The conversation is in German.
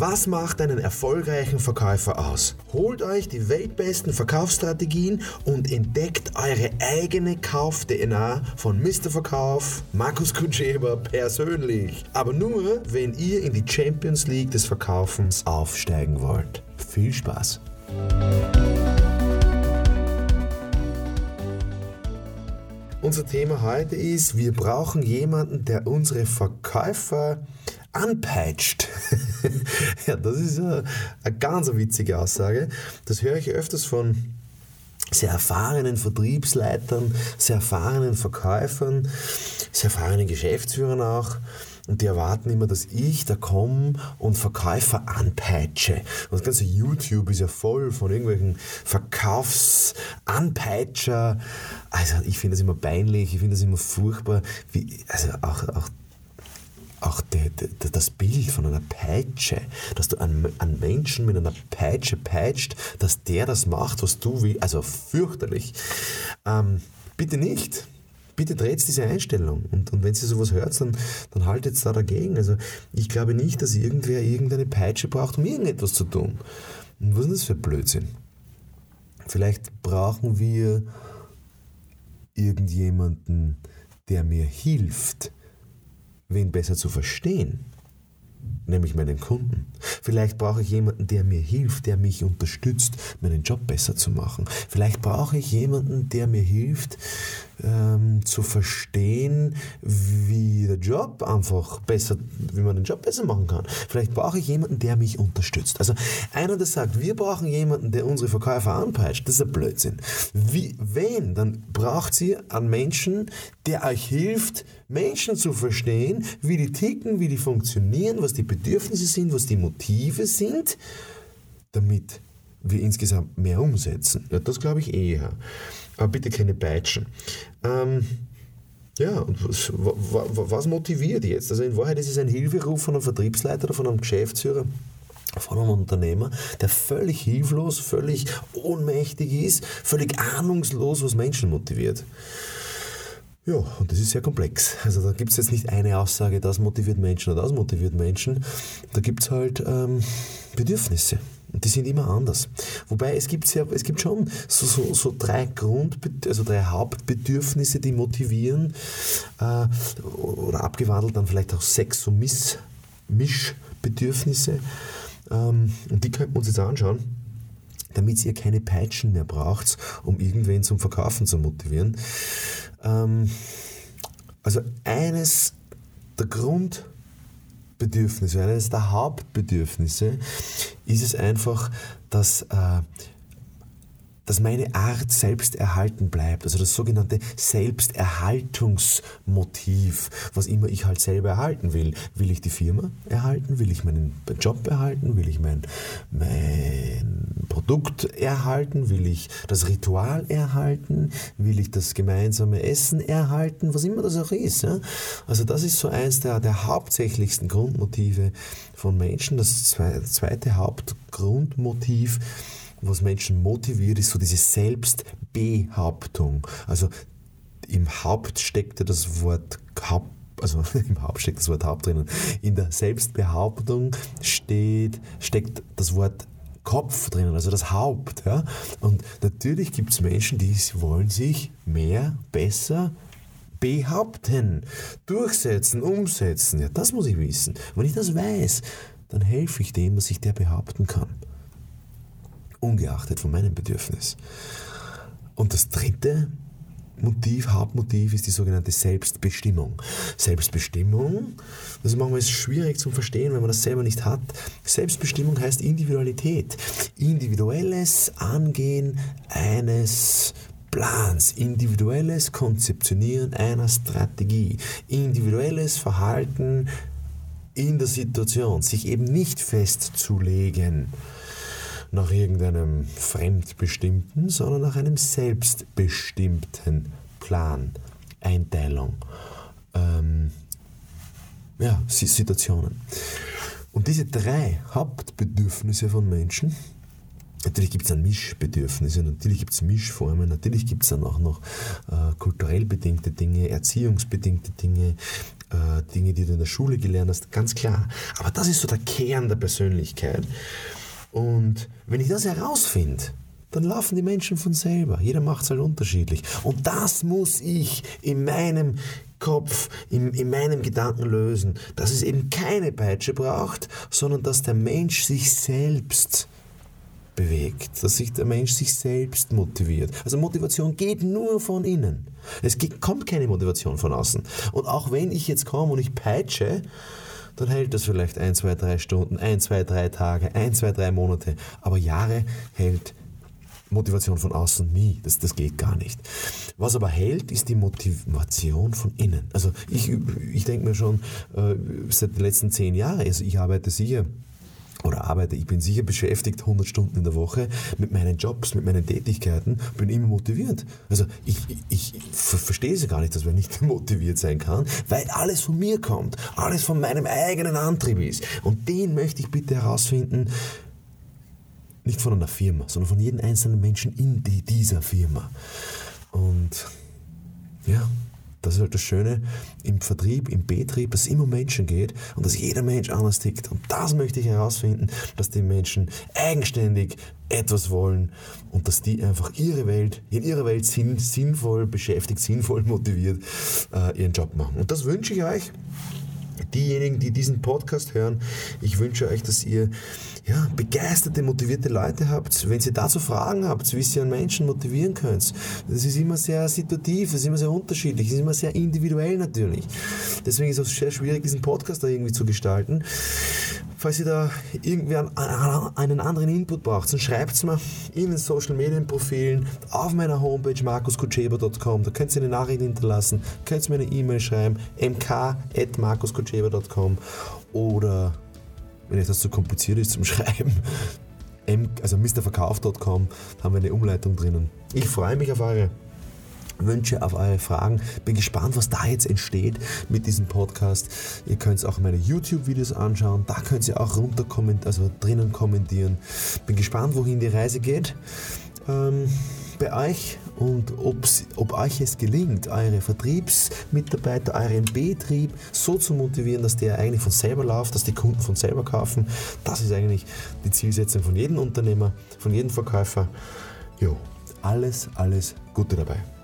Was macht einen erfolgreichen Verkäufer aus? Holt euch die weltbesten Verkaufsstrategien und entdeckt eure eigene Kauf-DNA von Mr. Verkauf, Markus Kutscheber persönlich. Aber nur, wenn ihr in die Champions League des Verkaufens aufsteigen wollt. Viel Spaß! Unser Thema heute ist, wir brauchen jemanden, der unsere Verkäufer anpeitscht. ja, das ist eine, eine ganz witzige Aussage. Das höre ich öfters von sehr erfahrenen Vertriebsleitern, sehr erfahrenen Verkäufern, sehr erfahrenen Geschäftsführern auch. Und die erwarten immer, dass ich da komme und Verkäufer anpeitsche. Und das ganze YouTube ist ja voll von irgendwelchen Verkaufsanpeitscher. Also ich finde das immer peinlich, ich finde das immer furchtbar. Wie, also auch, auch auch die, die, das Bild von einer Peitsche, dass du einen, einen, Menschen mit einer Peitsche peitscht, dass der das macht, was du willst, also fürchterlich. Ähm, bitte nicht bitte dreht diese Einstellung. Und, und wenn Sie sowas hört, dann, dann haltet da dagegen. Also ich glaube nicht, dass irgendwer irgendeine Peitsche braucht, um irgendetwas zu tun. Und was ist das für Blödsinn? Vielleicht brauchen wir irgendjemanden, der mir hilft, wen besser zu verstehen nämlich meinen Kunden. Vielleicht brauche ich jemanden, der mir hilft, der mich unterstützt, meinen Job besser zu machen. Vielleicht brauche ich jemanden, der mir hilft, ähm, zu verstehen, wie der Job einfach besser, wie man den Job besser machen kann. Vielleicht brauche ich jemanden, der mich unterstützt. Also einer, der sagt, wir brauchen jemanden, der unsere Verkäufer anpeitscht, das ist ein Blödsinn. Wie, wen? Dann braucht sie einen Menschen, der euch hilft, Menschen zu verstehen, wie die ticken, wie die funktionieren, was die Bedürfnisse sind, was die Motive sind, damit wir insgesamt mehr umsetzen. Ja, das glaube ich eher. Aber bitte keine Peitschen. Ähm, ja, und was, was, motiviert jetzt? Also in Wahrheit ist es ein Hilferuf von einem Vertriebsleiter oder von einem Geschäftsführer, von einem Unternehmer, der völlig hilflos, völlig ohnmächtig ist, völlig ahnungslos, was Menschen motiviert. Ja, und das ist sehr komplex. Also da gibt es jetzt nicht eine Aussage, das motiviert Menschen oder das motiviert Menschen. Da gibt es halt ähm, Bedürfnisse. Und die sind immer anders. Wobei es gibt, sehr, es gibt schon so, so, so drei Grund, also drei Hauptbedürfnisse, die motivieren. Äh, oder abgewandelt dann vielleicht auch Sex- und Miss, Mischbedürfnisse. Ähm, und die könnten wir uns jetzt anschauen damit ihr keine Peitschen mehr braucht, um irgendwen zum Verkaufen zu motivieren. Ähm, also eines der Grundbedürfnisse, eines der Hauptbedürfnisse ist es einfach, dass äh, dass meine Art selbst erhalten bleibt. Also das sogenannte Selbsterhaltungsmotiv, was immer ich halt selber erhalten will. Will ich die Firma erhalten? Will ich meinen Job erhalten? Will ich mein, mein Produkt erhalten? Will ich das Ritual erhalten? Will ich das gemeinsame Essen erhalten? Was immer das auch ist. Ja? Also das ist so eins der, der hauptsächlichsten Grundmotive von Menschen. Das zweite Hauptgrundmotiv was Menschen motiviert, ist so diese Selbstbehauptung. Also im Haupt steckt das Wort Haupt also im Haupt steckt das Wort Haupt drinnen. In der Selbstbehauptung steht, steckt das Wort Kopf drinnen, also das Haupt. Ja? Und natürlich gibt es Menschen, die wollen sich mehr, besser behaupten, durchsetzen, umsetzen. Ja, das muss ich wissen. Wenn ich das weiß, dann helfe ich dem, dass sich der behaupten kann ungeachtet von meinem Bedürfnis. Und das dritte Motiv, Hauptmotiv ist die sogenannte Selbstbestimmung. Selbstbestimmung, das ist manchmal schwierig zu verstehen, wenn man das selber nicht hat. Selbstbestimmung heißt Individualität. Individuelles Angehen eines Plans, individuelles Konzeptionieren einer Strategie, individuelles Verhalten in der Situation, sich eben nicht festzulegen nach irgendeinem fremdbestimmten, sondern nach einem selbstbestimmten Plan, Einteilung, ähm, ja, Situationen. Und diese drei Hauptbedürfnisse von Menschen, Natürlich gibt es dann Mischbedürfnisse, natürlich gibt es Mischformen, natürlich gibt es dann auch noch äh, kulturell bedingte Dinge, erziehungsbedingte Dinge, äh, Dinge, die du in der Schule gelernt hast, ganz klar. Aber das ist so der Kern der Persönlichkeit. Und wenn ich das herausfinde, dann laufen die Menschen von selber. Jeder macht es halt unterschiedlich. Und das muss ich in meinem Kopf, in, in meinem Gedanken lösen, dass es eben keine Peitsche braucht, sondern dass der Mensch sich selbst bewegt, dass sich der Mensch sich selbst motiviert. Also Motivation geht nur von innen. Es kommt keine Motivation von außen. Und auch wenn ich jetzt komme und ich peitsche, dann hält das vielleicht ein, zwei, drei Stunden, ein, zwei, drei Tage, ein, zwei, drei Monate. Aber Jahre hält Motivation von außen nie. Das, das geht gar nicht. Was aber hält, ist die Motivation von innen. Also ich, ich denke mir schon äh, seit den letzten zehn Jahren, also ich arbeite sicher oder arbeite, ich bin sicher beschäftigt 100 Stunden in der Woche mit meinen Jobs, mit meinen Tätigkeiten, bin immer motiviert. Also ich, ich, ich verstehe es gar nicht, dass man nicht motiviert sein kann, weil alles von mir kommt, alles von meinem eigenen Antrieb ist. Und den möchte ich bitte herausfinden, nicht von einer Firma, sondern von jedem einzelnen Menschen in die, dieser Firma. Und ja, das ist halt das Schöne im Vertrieb, im Betrieb, dass es immer um Menschen geht und dass jeder Mensch anders tickt. Und das möchte ich herausfinden, dass die Menschen eigenständig etwas wollen und dass die einfach ihre Welt, in ihrer Welt sinn, sinnvoll beschäftigt, sinnvoll motiviert äh, ihren Job machen. Und das wünsche ich euch diejenigen, die diesen Podcast hören, ich wünsche euch, dass ihr ja, begeisterte, motivierte Leute habt. Wenn ihr dazu Fragen habt, wie ihr einen Menschen motivieren könnt, das ist immer sehr situativ, das ist immer sehr unterschiedlich, das ist immer sehr individuell natürlich. Deswegen ist es sehr schwierig, diesen Podcast da irgendwie zu gestalten. Falls ihr da irgendwie einen anderen Input braucht, dann schreibt es mir in den Social Media Profilen auf meiner Homepage markuskutscheber.com. Da könnt ihr eine Nachricht hinterlassen, könnt ihr mir eine E-Mail schreiben, mk.markuskutscheber.com oder wenn euch das zu kompliziert ist zum Schreiben, also mrverkauf.com haben wir eine Umleitung drinnen. Ich freue mich auf eure Wünsche, auf eure Fragen. Bin gespannt, was da jetzt entsteht mit diesem Podcast. Ihr könnt auch meine YouTube-Videos anschauen. Da könnt ihr auch runter also drinnen kommentieren. Bin gespannt, wohin die Reise geht. Ähm, bei euch und ob euch es gelingt, eure Vertriebsmitarbeiter, euren Betrieb so zu motivieren, dass der eigentlich von selber läuft, dass die Kunden von selber kaufen. Das ist eigentlich die Zielsetzung von jedem Unternehmer, von jedem Verkäufer. Jo, alles, alles Gute dabei.